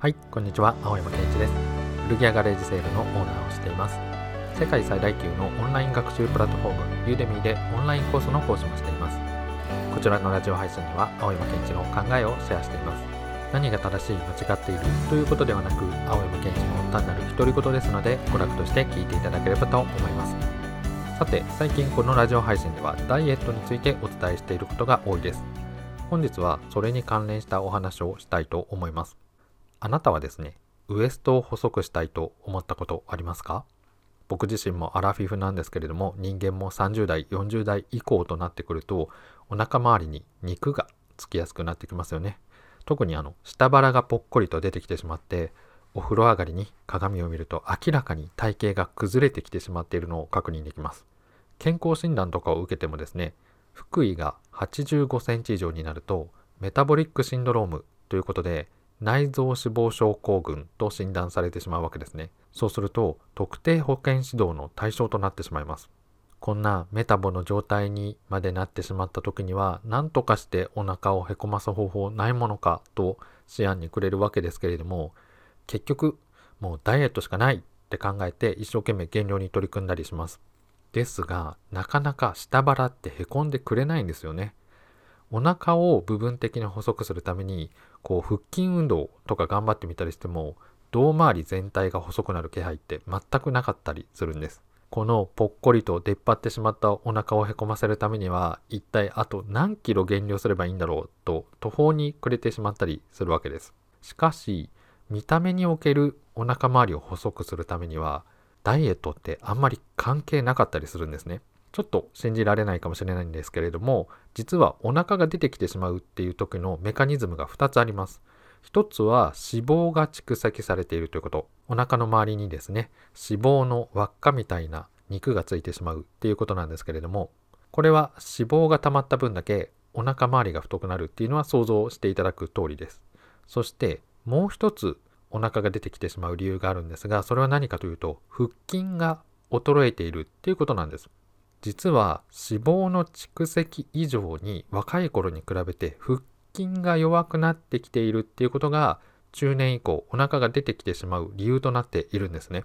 はい、こんにちは。青山健一です。古着屋ガレージセールのオーナーをしています。世界最大級のオンライン学習プラットフォーム、ユーデミーでオンラインコースの講師もしています。こちらのラジオ配信には、青山健一の考えをシェアしています。何が正しい、間違っているということではなく、青山健一の単なる独り言ですので、娯楽として聞いていただければと思います。さて、最近このラジオ配信では、ダイエットについてお伝えしていることが多いです。本日はそれに関連したお話をしたいと思います。あなたはですね、ウエストを細くしたいと思ったことありますか？僕自身もアラフィフなんですけれども、人間も30代、40代以降となってくると、お腹周りに肉がつきやすくなってきますよね。特にあの、下腹がぽっこりと出てきてしまって、お風呂上がりに鏡を見ると明らかに体型が崩れてきてしまっているのを確認できます。健康診断とかを受けてもですね、腹囲が85センチ以上になると、メタボリックシンドロームということで、内臓脂肪症候群と診断されてしまうわけですね。そうすると、特定保健指導の対象となってしまいます。こんなメタボの状態にまでなってしまった時には、何とかしてお腹をへこます方法ないものかと思案にくれるわけですけれども、結局、もうダイエットしかないって考えて一生懸命減量に取り組んだりします。ですが、なかなか下腹ってへこんでくれないんですよね。お腹を部分的に細くするためにこう腹筋運動とか頑張ってみたりしても胴回り全体が細くなる気配って全くなかったりするんです。このぽっこりと出っ張ってしまったお腹をへこませるためには一体あと何キロ減量すればいいんだろうと途方に暮れてしまったりするわけです。しかし見た目におけるお腹周りを細くするためにはダイエットってあんまり関係なかったりするんですね。ちょっと信じられないかもしれないんですけれども実はお腹が出てきてしまうっていう時のメカニズムが2つあります。一つは脂肪が蓄積されているということ。お腹の周りにですね脂肪の輪っかみたいな肉がついてしまうっていうことなんですけれどもこれは脂肪が溜まった分だけお腹周りが太くなるっていうのは想像していただく通りです。そしてもう一つお腹が出てきてしまう理由があるんですがそれは何かというと腹筋が衰えているっていうことなんです。実は脂肪の蓄積以上に若い頃に比べて腹筋が弱くなってきているっていうことが中年以降お腹が出てきてしまう理由となっているんですね。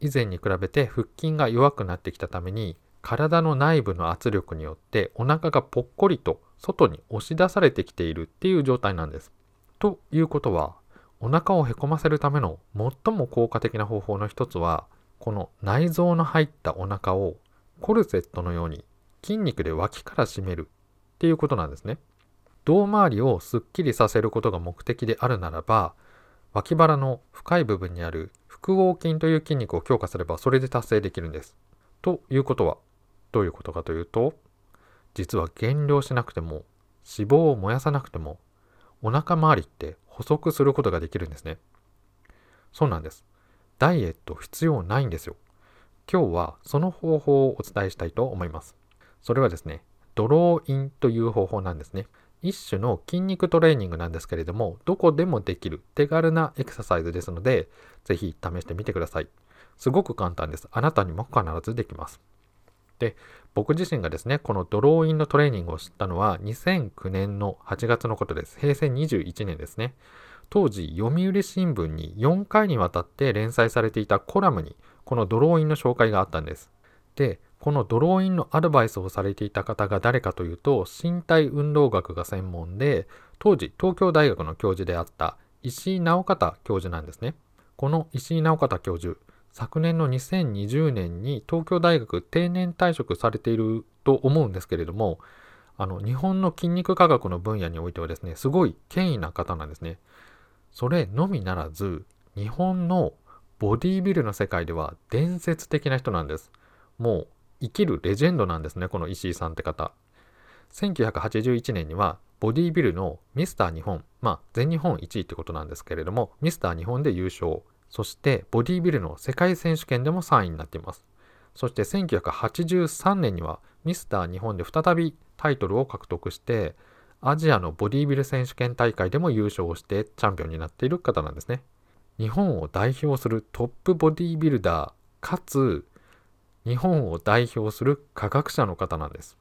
以前に比べて腹筋が弱くなってきたために体の内部の圧力によってお腹がぽっこりと外に押し出されてきているっていう状態なんです。ということはお腹をへこませるための最も効果的な方法の一つはこの内臓の入ったお腹をコルセットのように筋肉で脇から締めるっていうことなんですね。胴回りをすっきりさせることが目的であるならば脇腹の深い部分にある複合筋という筋肉を強化すればそれで達成できるんです。ということはどういうことかというと実は減量しなくても脂肪を燃やさなくてもお腹周りって細くすることができるんですね。そうなんです。ダイエット必要ないんですよ。今日はその方法をお伝えしたいと思います。それはですね、ドローインという方法なんですね。一種の筋肉トレーニングなんですけれども、どこでもできる手軽なエクササイズですので、ぜひ試してみてください。すごく簡単です。あなたにも必ずできます。で、僕自身がですね、このドローインのトレーニングを知ったのは2009年の8月のことです。平成21年ですね。当時、読売新聞に4回にわたって連載されていたコラムにこのドローインの紹介があったんです。で、このドローインのアドバイスをされていた方が誰かというと、身体運動学が専門で、当時東京大学の教授であった石井直方教授なんですね。この石井直方教授、昨年の2020年に東京大学定年退職されていると思うんですけれども、あの日本の筋肉科学の分野においてはですね、すごい権威な方なんですね。それのみならず、日本のボディービルの世界では伝説的な人なんです。もう生きるレジェンドなんですね、この石井さんって方。1981年にはボディービルのミスター日本、まあ全日本1位ってことなんですけれども、ミスター日本で優勝。そしてボディービルの世界選手権でも3位になっています。そして1983年にはミスター日本で再びタイトルを獲得して、アジアのボディービル選手権大会でも優勝してチャンピオンになっている方なんですね。日本を代表するトップボディービルダーかつ日本を代表する科学者の方なんです。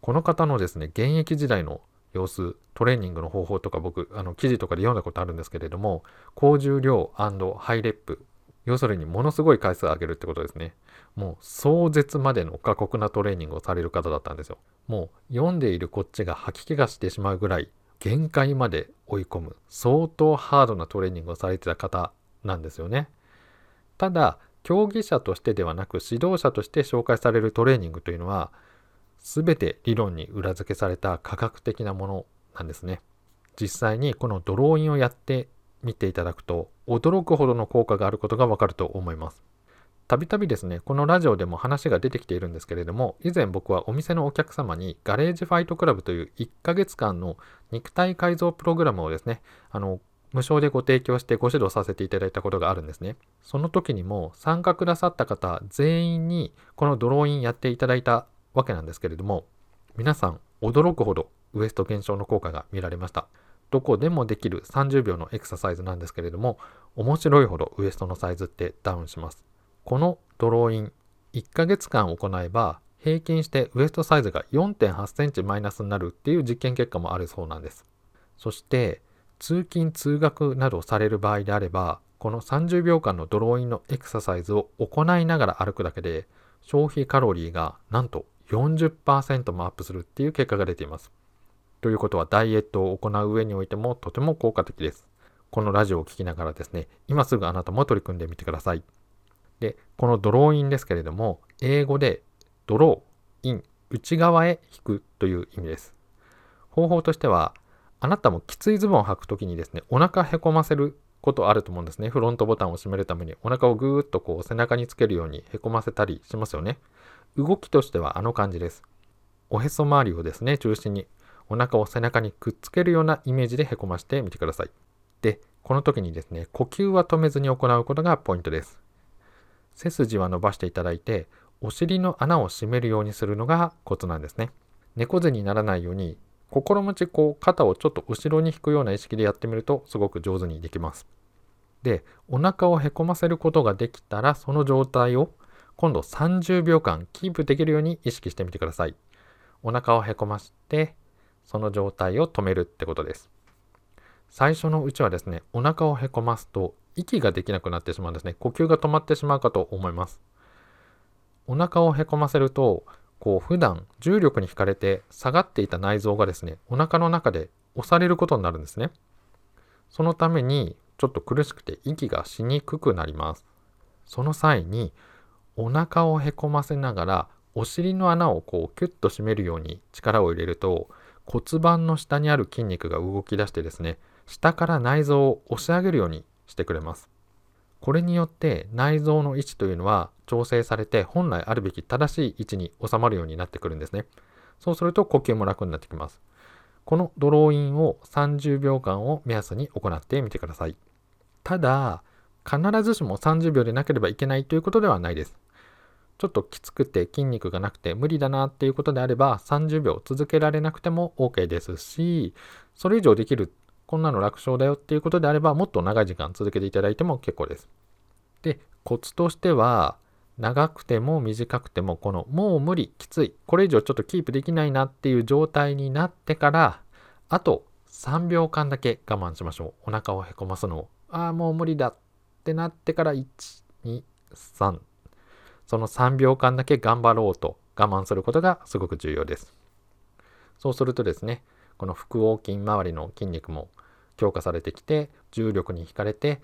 この方のですね、現役時代の様子トレーニングの方法とか僕あの記事とかで読んだことあるんですけれども高重量ハイレップ要するにものすごい回数を上げるってことですね。もう壮絶までの過酷なトレーニングをされる方だったんですよ。もう読んでいるこっちが吐き気がしてしまうぐらい限界まで追い込む。相当ハードなトレーニングをされてた方なんですよね。ただ競技者としてではなく指導者として紹介されるトレーニングというのは全て理論に裏付けされた科学的なものなんですね。実際にこのドローインをやってみていただくと驚くほどの効果があることがわかると思いますたびたびですねこのラジオでも話が出てきているんですけれども以前僕はお店のお客様にガレージファイトクラブという1ヶ月間の肉体改造プログラムをですねあの無償でご提供してご指導させていただいたことがあるんですね。その時にも参加くださった方全員にこのドローインやっていただいたわけなんですけれども皆さん驚くほどウエスト減少の効果が見られました。どこでもできる30秒のエクササイズなんですけれども面白いほどウエストのサイズってダウンします。このドローイン1ヶ月間行えば平均してウエストサイズが4.8センチマイナスになるっていう実験結果もあるそうなんです。そして通勤通学などされる場合であればこの30秒間のドローインのエクササイズを行いながら歩くだけで消費カロリーがなんと40%もアップするっていう結果が出ています。ということはダイエットを行う上においてもとても効果的です。このラジオを聴きながらですね、今すぐあなたも取り組んでみてください。で、このドローインですけれども、英語でドローイン、内側へ引くという意味です。方法としては、あなたもきついズボンを履くときにですね、お腹へこませることあると思うんですね。フロントボタンを閉めるためにお腹をぐーっとこう背中につけるようにへこませたりしますよね。動きとしてはあの感じです。おへそ周りをですね、中心にお腹を背中にくっつけるようなイメージでへこましてみてください。で、この時にですね、呼吸は止めずに行うことがポイントです。背筋は伸ばしていただいて、お尻の穴を閉めるようにするのがコツなんですね。猫背にならないように心持ちこう肩をちょっと後ろに引くような意識でやってみるとすごく上手にできます。で、お腹をへこませることができたらその状態を今度30秒間キープできるように意識してみてください。お腹をへこましてその状態を止めるってことです。最初のうちはですね、お腹をへこますと息ができなくなってしまうんですね。呼吸が止まってしまうかと思います。お腹をへこませるとこう普段重力に惹かれて下がっていた内臓がですねお腹の中で押されることになるんですねそのためにちょっと苦しくて息がしにくくなりますその際にお腹をへこませながらお尻の穴をこうキュッと締めるように力を入れると骨盤の下にある筋肉が動き出してですね下から内臓を押し上げるようにしてくれますこれによって内臓の位置というのは調整されて本来あるべき正しい位置に収まるようになってくるんですね。そうすると呼吸も楽になってきます。このドローインを30秒間を目安に行ってみてください。ただ、必ずしも30秒でなければいけないということではないです。ちょっときつくて筋肉がなくて無理だなっていうことであれば30秒続けられなくても OK ですし、それ以上できるこんなの楽勝だよっていうことであれば、もっと長い時間続けていただいても結構です。で、コツとしては、長くても短くても、このもう無理、きつい、これ以上ちょっとキープできないなっていう状態になってから、あと3秒間だけ我慢しましょう。お腹をへこますのを。ああ、もう無理だってなってから、1、2、3。その3秒間だけ頑張ろうと我慢することがすごく重要です。そうするとですね、この腹横筋周りの筋肉も強化されてきて重力に引かれて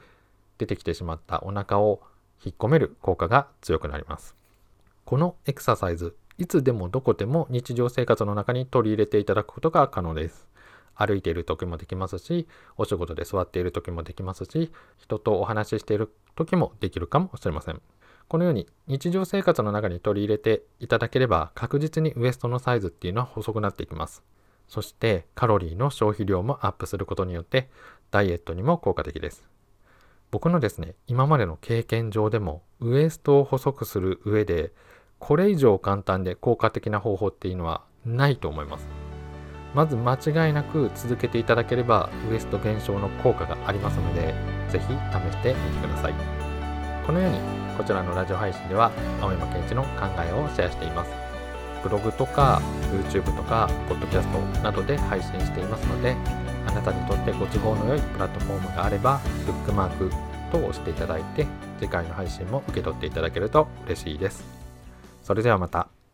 出てきてしまったお腹を引っ込める効果が強くなります。このエクササイズいつでもどこでも日常生活の中に取り入れていただくことが可能です。歩いている時もできますしお仕事で座っている時もできますし人とお話ししている時もできるかもしれません。このように日常生活の中に取り入れていただければ確実にウエストのサイズっていうのは細くなっていきますそしてカロリーの消費量もアップすることによってダイエットにも効果的です。僕のですね、今までの経験上でもウエストを細くする上でこれ以上簡単で効果的な方法っていうのはないと思います。まず間違いなく続けていただければウエスト減少の効果がありますので、ぜひ試してみてください。このようにこちらのラジオ配信では青山健一の考えをシェアしています。ブログとか YouTube とか Podcast などで配信していますのであなたにとってご都合の良いプラットフォームがあればブックマークと押していただいて次回の配信も受け取っていただけると嬉しいです。それではまた。